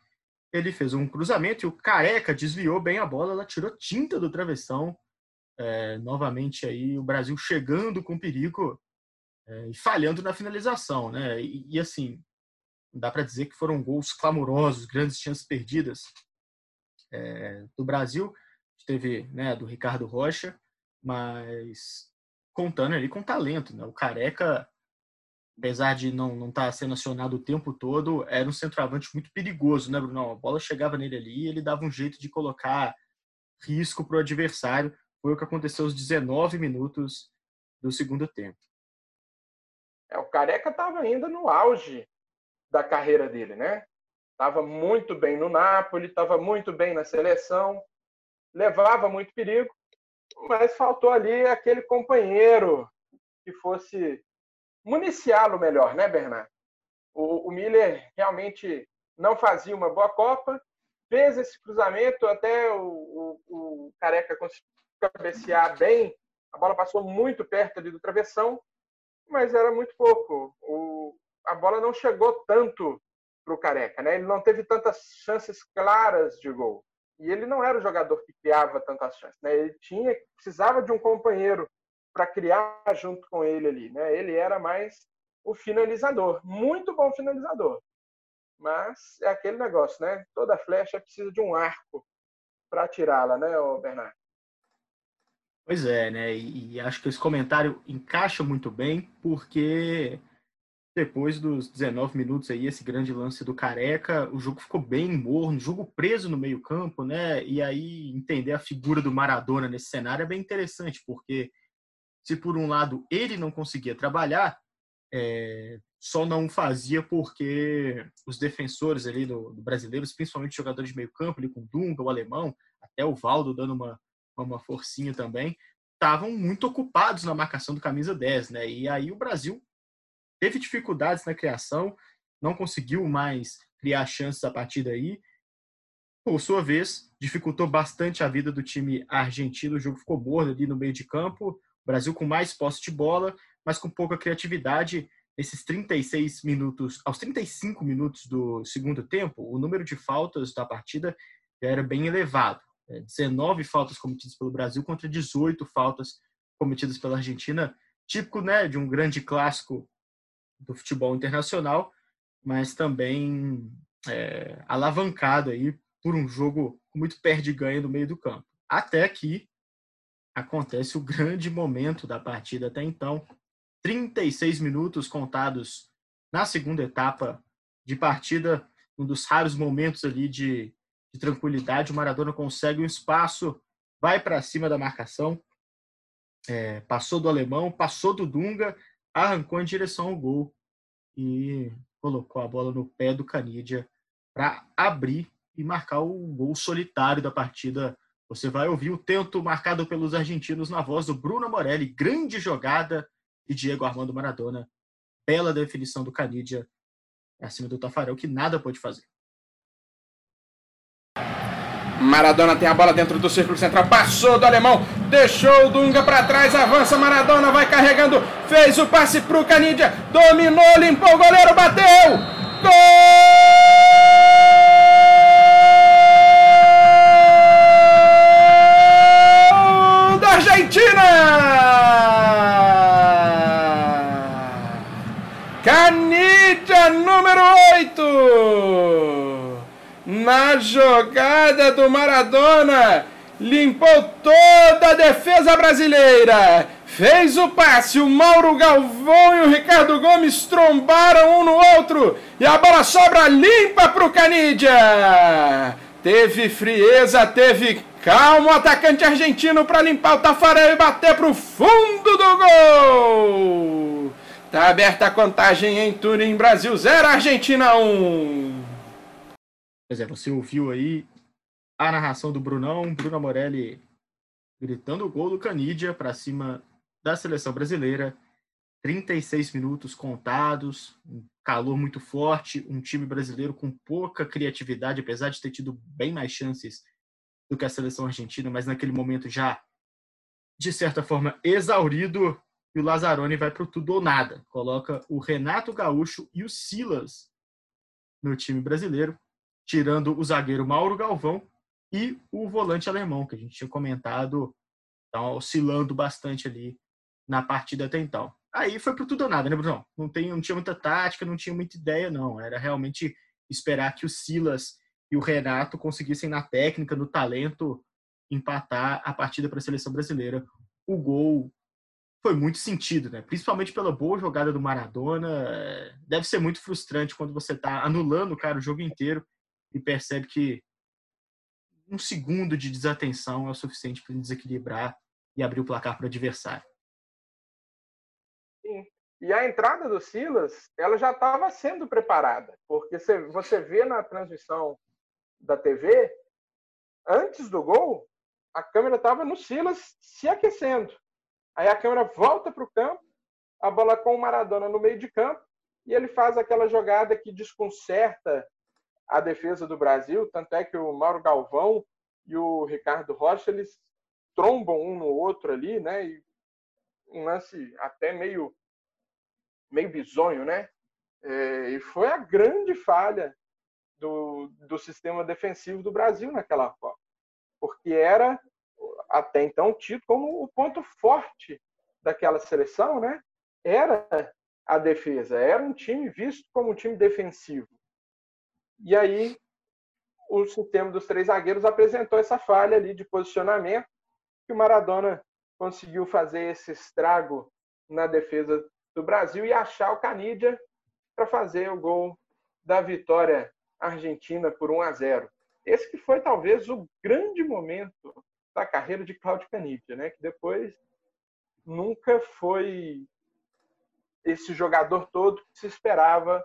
Ele fez um cruzamento e o Careca desviou bem a bola, ela tirou tinta do travessão. É, novamente aí o Brasil chegando com perigo é, e falhando na finalização, né? E, e assim, dá para dizer que foram gols clamorosos, grandes chances perdidas é, do Brasil. Teve né, do Ricardo Rocha, mas contando ali com talento. Né? O Careca, apesar de não estar não tá sendo acionado o tempo todo, era um centroavante muito perigoso, né, Bruno? A bola chegava nele ali e ele dava um jeito de colocar risco para o adversário. Foi o que aconteceu aos 19 minutos do segundo tempo. É, o Careca estava ainda no auge da carreira dele, né? Estava muito bem no Napoli, estava muito bem na seleção, levava muito perigo, mas faltou ali aquele companheiro que fosse municiá-lo melhor, né, Bernardo? O, Miller realmente não fazia uma boa Copa, fez esse cruzamento, até o, o, o Careca conseguiu cabecear bem, a bola passou muito perto ali do travessão, mas era muito pouco. O, a bola não chegou tanto para o Careca, né? Ele não teve tantas chances claras de gol. E ele não era o jogador que criava tantas chances, né? Ele tinha, precisava de um companheiro para criar junto com ele ali, né? Ele era mais o finalizador, muito bom finalizador. Mas é aquele negócio, né? Toda flecha precisa de um arco para atirá-la, né, Bernardo? Pois é, né? E, e acho que esse comentário encaixa muito bem, porque depois dos 19 minutos aí, esse grande lance do Careca, o jogo ficou bem morno, jogo preso no meio campo, né? E aí entender a figura do Maradona nesse cenário é bem interessante, porque se por um lado ele não conseguia trabalhar, é, só não fazia porque os defensores ali do, do brasileiros, principalmente jogadores de meio campo, ali com o Dunga, o alemão, até o Valdo dando uma, uma forcinha também, estavam muito ocupados na marcação do camisa 10, né? E aí o Brasil teve dificuldades na criação, não conseguiu mais criar chances a partir daí. Por sua vez, dificultou bastante a vida do time argentino. O jogo ficou morno ali no meio de campo. O Brasil com mais posse de bola, mas com pouca criatividade. Nesses 36 minutos, aos 35 minutos do segundo tempo, o número de faltas da partida já era bem elevado. 19 é, faltas cometidas pelo Brasil contra 18 faltas cometidas pela Argentina, típico né, de um grande clássico do futebol internacional, mas também é, alavancado aí por um jogo muito perde-ganha no meio do campo. Até que acontece o grande momento da partida até então. 36 minutos contados na segunda etapa de partida, um dos raros momentos ali de, de tranquilidade. O Maradona consegue um espaço, vai para cima da marcação, é, passou do alemão, passou do Dunga arrancou em direção ao gol e colocou a bola no pé do Canidia para abrir e marcar o gol solitário da partida. Você vai ouvir o tento marcado pelos argentinos na voz do Bruno Morelli. Grande jogada de Diego Armando Maradona. Bela definição do Canidia acima do Tafarel, que nada pôde fazer. Maradona tem a bola dentro do círculo central, passou do alemão, deixou o Dunga para trás, avança Maradona, vai carregando, fez o passe pro Canidia, dominou, limpou o goleiro, bateu! Gol da Argentina! Canidia número 8! Na jogada do Maradona, limpou toda a defesa brasileira. Fez o passe, o Mauro Galvão e o Ricardo Gomes trombaram um no outro e a bola sobra limpa para o Canidia. Teve frieza, teve Calma o atacante argentino para limpar o Tafarel e bater para o fundo do gol. Tá aberta a contagem em Turim, Brasil 0, Argentina 1. Pois é, você ouviu aí a narração do Brunão, Bruno Morelli gritando o gol do Canidia para cima da seleção brasileira. 36 minutos contados, um calor muito forte, um time brasileiro com pouca criatividade, apesar de ter tido bem mais chances do que a seleção argentina, mas naquele momento já, de certa forma, exaurido. E o Lazzaroni vai para o tudo ou nada. Coloca o Renato Gaúcho e o Silas no time brasileiro, tirando o zagueiro Mauro Galvão e o volante alemão, que a gente tinha comentado, tá oscilando bastante ali na partida até então. Aí foi pro tudo ou nada, né, Bruno? Não, tem, não tinha muita tática, não tinha muita ideia, não. Era realmente esperar que o Silas e o Renato conseguissem, na técnica, no talento, empatar a partida para a seleção brasileira. O gol foi muito sentido, né? Principalmente pela boa jogada do Maradona. Deve ser muito frustrante quando você está anulando, cara, o jogo inteiro e percebe que um segundo de desatenção é o suficiente para desequilibrar e abrir o placar para o adversário. Sim. E a entrada do Silas, ela já estava sendo preparada, porque você vê na transmissão da TV, antes do gol, a câmera estava no Silas se aquecendo. Aí a câmera volta para o campo, a bola com o Maradona no meio de campo, e ele faz aquela jogada que desconcerta a defesa do Brasil. Tanto é que o Mauro Galvão e o Ricardo Rocha eles trombam um no outro ali, né? E um lance até meio meio bizonho, né? É, e foi a grande falha do, do sistema defensivo do Brasil naquela Copa, porque era até então tido como o ponto forte daquela seleção, né? Era a defesa, era um time visto como um time defensivo. E aí o sistema dos três zagueiros apresentou essa falha ali de posicionamento que o Maradona conseguiu fazer esse estrago na defesa do Brasil e achar o Canidia para fazer o gol da vitória argentina por 1 a 0. Esse que foi talvez o grande momento da carreira de Claudio Canidia, né? Que depois nunca foi esse jogador todo que se esperava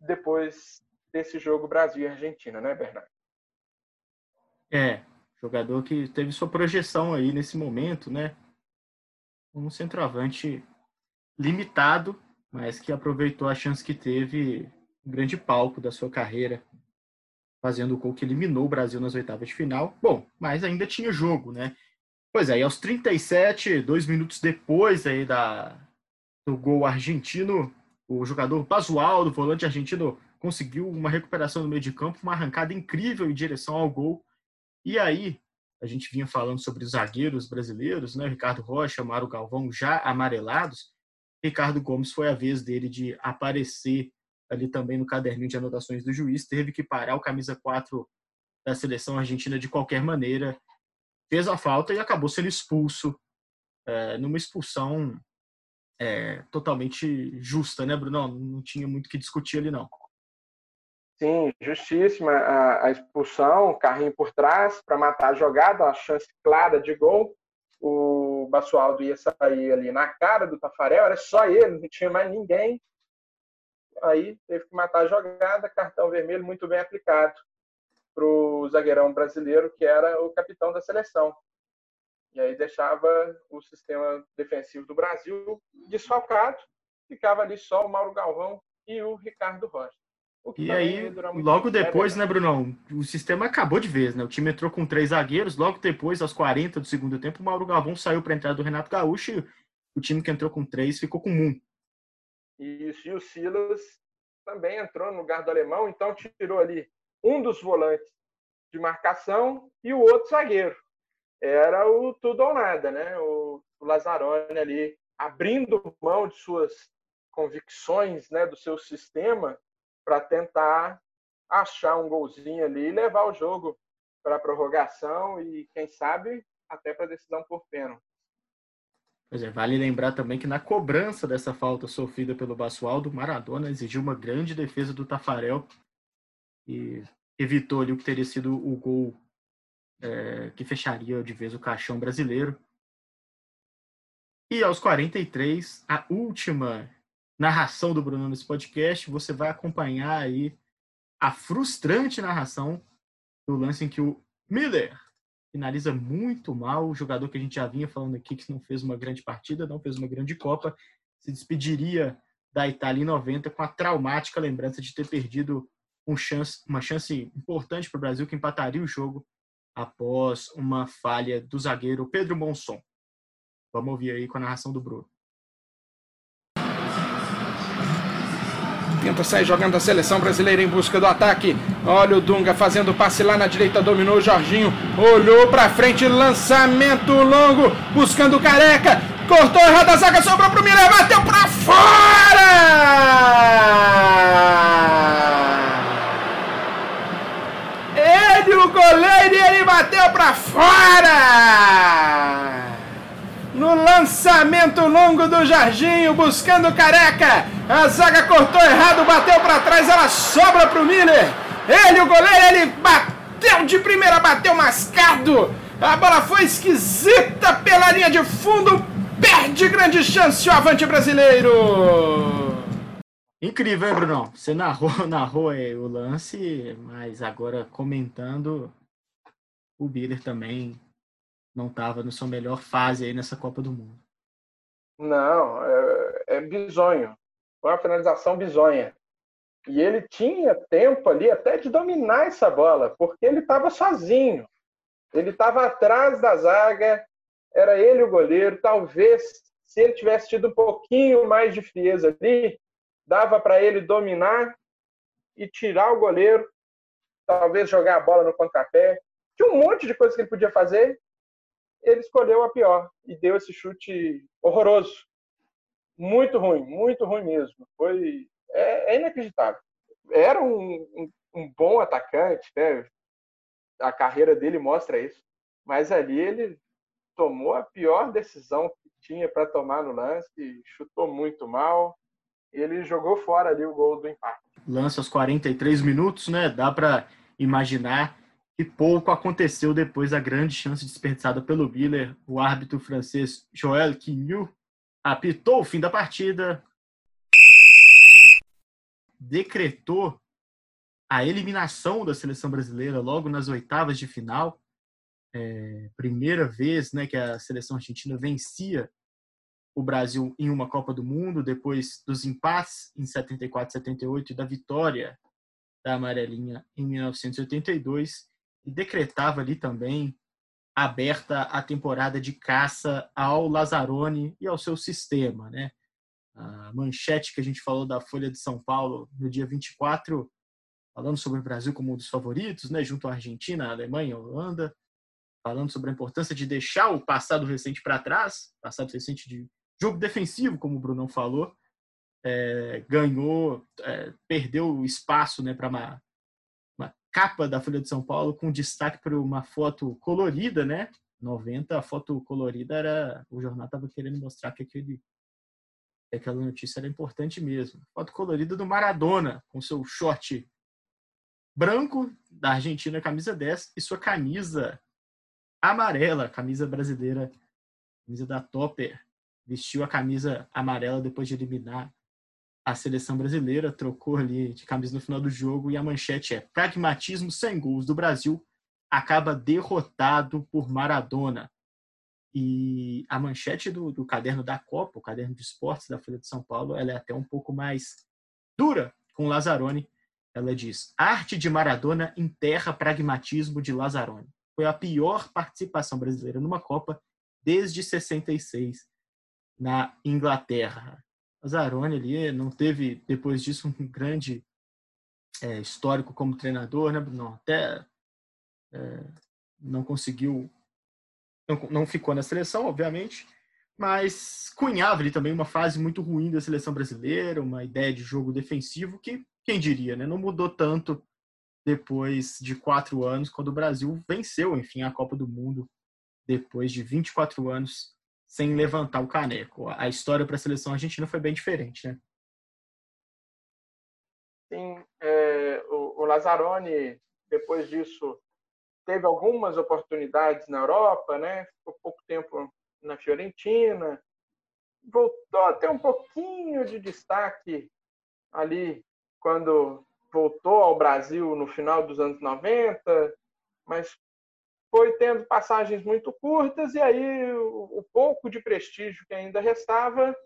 depois desse jogo Brasil e Argentina, né, Bernardo? É, jogador que teve sua projeção aí nesse momento, né? Um centroavante limitado, mas que aproveitou a chance que teve grande palco da sua carreira, fazendo o gol que eliminou o Brasil nas oitavas de final. Bom, mas ainda tinha jogo, né? Pois é, e aos 37, dois minutos depois aí da, do gol argentino, o jogador Basualdo, volante argentino, conseguiu uma recuperação no meio de campo, uma arrancada incrível em direção ao gol. E aí, a gente vinha falando sobre os zagueiros brasileiros, né? Ricardo Rocha, Mário Galvão já amarelados. Ricardo Gomes foi a vez dele de aparecer ali também no caderninho de anotações do juiz, teve que parar o camisa 4 da seleção argentina de qualquer maneira, fez a falta e acabou sendo expulso é, numa expulsão é, totalmente justa, né, Bruno? Não, não tinha muito o que discutir ali, não. Sim, justíssima a, a expulsão, carrinho por trás para matar a jogada, uma chance clara de gol. O Basualdo ia sair ali na cara do Tafarel, era só ele, não tinha mais ninguém aí teve que matar a jogada, cartão vermelho muito bem aplicado para o zagueirão brasileiro, que era o capitão da seleção. E aí deixava o sistema defensivo do Brasil desfalcado, ficava ali só o Mauro Galvão e o Ricardo Rocha. E aí, logo depois, né, Brunão? O sistema acabou de vez, né? O time entrou com três zagueiros, logo depois, aos 40 do segundo tempo, o Mauro Galvão saiu para a entrada do Renato Gaúcho e o time que entrou com três ficou com um. Isso, e o Silas também entrou no lugar do alemão, então tirou ali um dos volantes de marcação e o outro zagueiro. Era o tudo ou nada, né? O, o Lazzaroni ali abrindo mão de suas convicções, né, do seu sistema para tentar achar um golzinho ali e levar o jogo para a prorrogação e quem sabe até para decisão por pênalti. Pois é, vale lembrar também que na cobrança dessa falta sofrida pelo Basualdo, Maradona exigiu uma grande defesa do Tafarel e evitou ali o que teria sido o gol é, que fecharia de vez o caixão brasileiro. E aos 43, a última narração do Bruno nesse podcast, você vai acompanhar aí a frustrante narração do lance em que o Miller finaliza muito mal, o jogador que a gente já vinha falando aqui que não fez uma grande partida, não fez uma grande Copa, se despediria da Itália em 90 com a traumática lembrança de ter perdido um chance, uma chance importante para o Brasil que empataria o jogo após uma falha do zagueiro Pedro Monson. Vamos ouvir aí com a narração do Bruno. Tenta sair jogando a seleção brasileira em busca do ataque. Olha o Dunga fazendo passe lá na direita, dominou o Jorginho. Olhou pra frente, lançamento longo, buscando o careca. Cortou errado a zaga, sobrou pro Miller, bateu pra fora! Ele, o goleiro, e ele bateu pra fora! No lançamento longo do Jorginho, buscando o careca. A zaga cortou errado, bateu para trás, ela sobra para o Miller. Ele, o goleiro, ele bateu de primeira, bateu mascado. A bola foi esquisita pela linha de fundo. Perde grande chance o avante brasileiro. Incrível, hein, Brunão? Você narrou, narrou aí o lance, mas agora comentando, o Miller também não estava na sua melhor fase aí nessa Copa do Mundo. Não, é, é bizonho. Foi uma finalização bizonha. E ele tinha tempo ali até de dominar essa bola, porque ele estava sozinho. Ele estava atrás da zaga, era ele o goleiro. Talvez, se ele tivesse tido um pouquinho mais de frieza ali, dava para ele dominar e tirar o goleiro, talvez jogar a bola no contrapé. Tinha um monte de coisa que ele podia fazer. Ele escolheu a pior e deu esse chute horroroso muito ruim, muito ruim mesmo. Foi é, é inacreditável. Era um, um, um, bom atacante, né? A carreira dele mostra isso. Mas ali ele tomou a pior decisão que tinha para tomar no lance, chutou muito mal. Ele jogou fora ali o gol do empate. Lance aos 43 minutos, né? Dá para imaginar que pouco aconteceu depois da grande chance desperdiçada pelo Miller. O árbitro francês Joël Quignou apitou o fim da partida, decretou a eliminação da seleção brasileira logo nas oitavas de final. É, primeira vez né, que a seleção argentina vencia o Brasil em uma Copa do Mundo, depois dos empates em 74 e 78 e da vitória da amarelinha em 1982, e decretava ali também aberta a temporada de caça ao Lazzaroni e ao seu sistema, né? A manchete que a gente falou da Folha de São Paulo no dia 24, falando sobre o Brasil como um dos favoritos, né, junto à Argentina, à Alemanha, à Holanda, falando sobre a importância de deixar o passado recente para trás, passado recente de jogo defensivo, como o Brunão falou, é, ganhou, é, perdeu espaço né, para capa da Folha de São Paulo com destaque para uma foto colorida, né? 90, a foto colorida era. O jornal estava querendo mostrar que aquele, que aquela notícia era importante mesmo. Foto colorida do Maradona, com seu short branco da Argentina, camisa 10, e sua camisa amarela, camisa brasileira, camisa da Topper. Vestiu a camisa amarela depois de eliminar a seleção brasileira trocou ali de camisa no final do jogo e a manchete é pragmatismo sem gols do Brasil acaba derrotado por Maradona. E a manchete do, do caderno da Copa, o caderno de esportes da Folha de São Paulo, ela é até um pouco mais dura com Lazzaroni. Ela diz: Arte de Maradona enterra pragmatismo de Lazzaroni. Foi a pior participação brasileira numa Copa desde 66 na Inglaterra. Zaroni ali não teve, depois disso, um grande é, histórico como treinador, né? Não, até é, não conseguiu, não, não ficou na seleção, obviamente, mas cunhava ali também uma fase muito ruim da seleção brasileira, uma ideia de jogo defensivo que, quem diria, né? Não mudou tanto depois de quatro anos, quando o Brasil venceu, enfim, a Copa do Mundo, depois de 24 anos sem levantar o caneco. A história para a seleção argentina foi bem diferente, né? Sim, é, o, o Lazzaroni, depois disso, teve algumas oportunidades na Europa, né? Ficou pouco tempo na Fiorentina, voltou a ter um pouquinho de destaque ali quando voltou ao Brasil no final dos anos 90, mas foi tendo passagens muito curtas e aí o, pouco de prestígio que ainda restava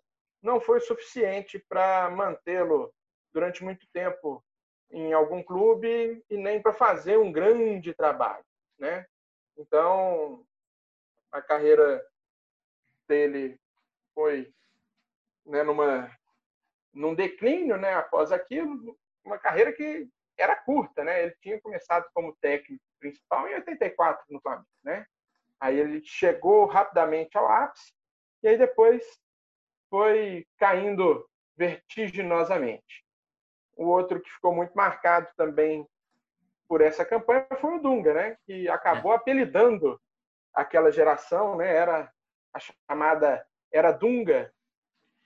não foi suficiente para mantê-lo durante muito tempo em algum clube e nem para fazer um grande trabalho, né? Então a carreira dele foi né, numa num declínio, né, após aquilo, uma carreira que era curta, né? Ele tinha começado como técnico principal em 84 no Flamengo, né? Aí ele chegou rapidamente ao ápice e aí depois foi caindo vertiginosamente. O outro que ficou muito marcado também por essa campanha foi o Dunga, né? Que acabou é. apelidando aquela geração, né? Era a chamada era Dunga,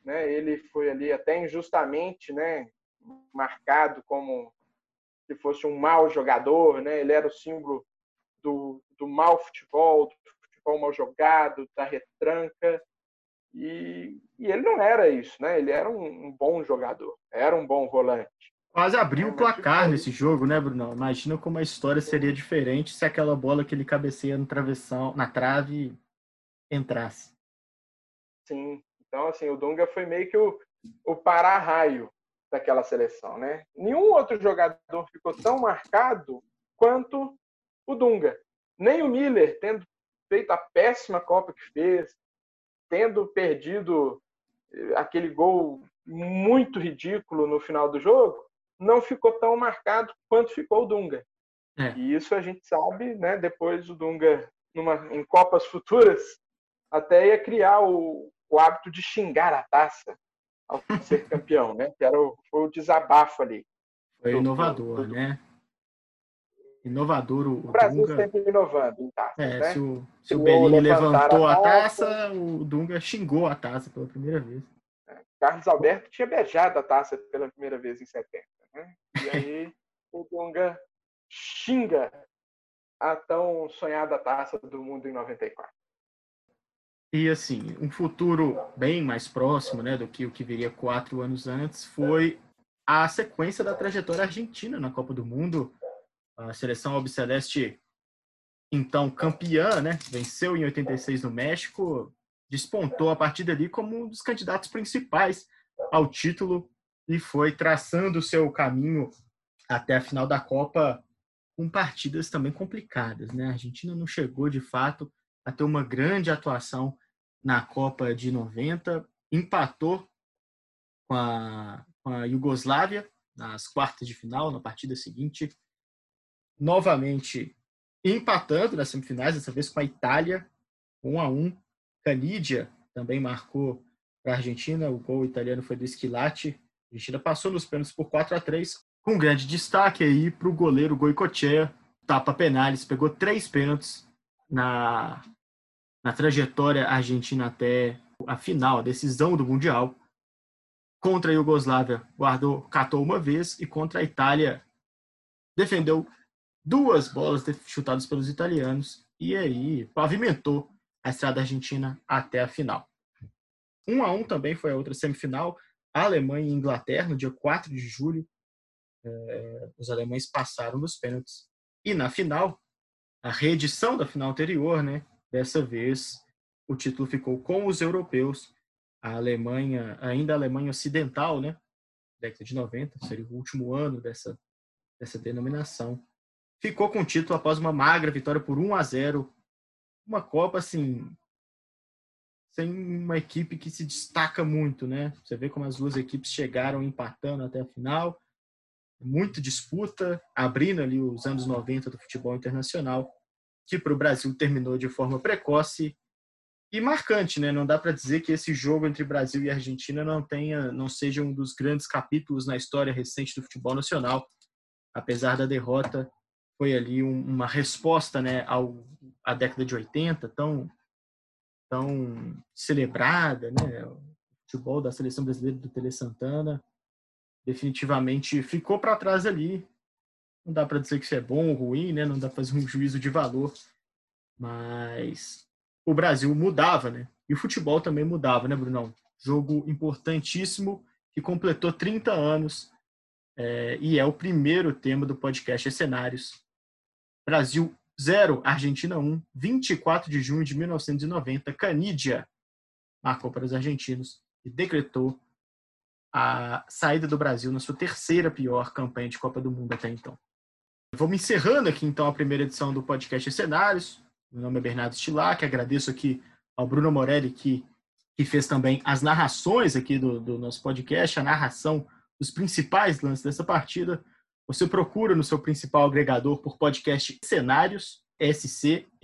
né? Ele foi ali até injustamente, né? Marcado como se fosse um mau jogador, né? Ele era o símbolo do, do mau futebol, do futebol mal jogado, da retranca. E, e ele não era isso, né? Ele era um, um bom jogador, era um bom volante. Quase abriu o placar nesse jogo, né, Bruno? Imagina como a história seria diferente se aquela bola que ele cabeceia no travessão, na trave entrasse. Sim. Então, assim, o Dunga foi meio que o, o para-raio daquela seleção, né? Nenhum outro jogador ficou tão marcado quanto o Dunga. Nem o Miller, tendo feito a péssima Copa que fez, tendo perdido eh, aquele gol muito ridículo no final do jogo, não ficou tão marcado quanto ficou o Dunga. É. E isso a gente sabe, né? Depois o Dunga, numa, em Copas futuras, até ia criar o, o hábito de xingar a taça ao ser campeão, né? Que era o, o desabafo ali. Foi do, inovador, do, do, né? Inovador o, o Brasil Dunga... sempre inovando em taça, é, né? Se o, se o Bellini levantou a taça, a taça, o Dunga xingou a taça pela primeira vez. É, Carlos Alberto tinha beijado a taça pela primeira vez em 70, né? E aí o Dunga xinga a tão sonhada taça do mundo em 94. E assim, um futuro bem mais próximo né, do que o que viria quatro anos antes foi a sequência da trajetória argentina na Copa do Mundo. A seleção albiceleste, então campeã, né, venceu em 86 no México, despontou a partir dali como um dos candidatos principais ao título e foi traçando o seu caminho até a final da Copa com partidas também complicadas. Né? A Argentina não chegou de fato a ter uma grande atuação na Copa de 90, empatou com a, com a Iugoslávia nas quartas de final, na partida seguinte, novamente empatando nas semifinais, dessa vez com a Itália, 1 a 1 Canidia também marcou para a Argentina, o gol italiano foi do Esquilate. A Argentina passou nos pênaltis por 4 a 3 com grande destaque aí para o goleiro Goicoechea, tapa penales, pegou três pênaltis na na trajetória argentina até a final, a decisão do Mundial. Contra a Iugoslávia, guardou, catou uma vez, e contra a Itália, defendeu duas bolas chutadas pelos italianos, e aí pavimentou a estrada argentina até a final. Um a um também foi a outra semifinal, Alemanha e Inglaterra, no dia 4 de julho. É, os alemães passaram nos pênaltis. E na final, a reedição da final anterior, né, Dessa vez, o título ficou com os europeus. A Alemanha, ainda a Alemanha Ocidental, né? Década de 90, seria o último ano dessa, dessa denominação. Ficou com o título após uma magra vitória por 1 a 0. Uma Copa, assim, sem uma equipe que se destaca muito, né? Você vê como as duas equipes chegaram empatando até a final. Muita disputa, abrindo ali os anos 90 do futebol internacional que para o Brasil terminou de forma precoce e marcante, né? Não dá para dizer que esse jogo entre Brasil e Argentina não tenha, não seja um dos grandes capítulos na história recente do futebol nacional. Apesar da derrota, foi ali um, uma resposta, né, ao à década de 80, tão tão celebrada, né? O futebol da seleção brasileira do Tele Santana definitivamente ficou para trás ali Não dá para dizer que isso é bom ou ruim, né? Não dá para fazer um juízo de valor, mas o Brasil mudava, né? E o futebol também mudava, né, Brunão? Jogo importantíssimo que completou 30 anos é, e é o primeiro tema do podcast Cenários. Brasil 0, Argentina 1, 24 de junho de 1990, Canídia marcou para os argentinos e decretou a saída do Brasil na sua terceira pior campanha de Copa do Mundo até então. Vamos encerrando aqui então a primeira edição do podcast Cenários. Meu nome é Bernardo Stilac, agradeço aqui ao Bruno Morelli que, que fez também as narrações aqui do, do nosso podcast, a narração dos principais lances dessa partida. Você procura no seu principal agregador por podcast Cenários, S-C-E-N-A-R-I-O-S,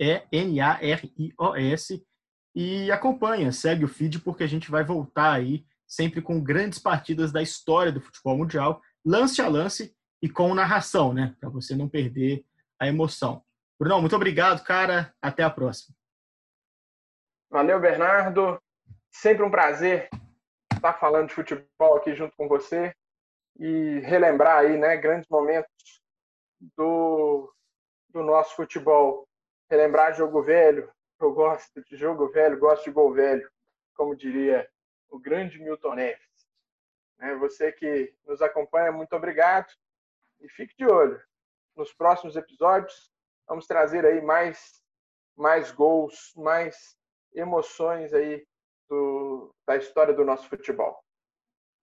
e acompanha, segue o feed, porque a gente vai voltar aí sempre com grandes partidas da história do futebol mundial, lance a lance e com narração, né? Para você não perder a emoção. Brunão, muito obrigado, cara. Até a próxima. Valeu, Bernardo. Sempre um prazer estar falando de futebol aqui junto com você e relembrar aí, né, grandes momentos do, do nosso futebol. Relembrar jogo velho. Eu gosto de jogo velho, gosto de gol velho, como diria o grande Milton Neves. É, você que nos acompanha, muito obrigado e fique de olho. Nos próximos episódios, vamos trazer aí mais, mais gols, mais emoções aí do, da história do nosso futebol.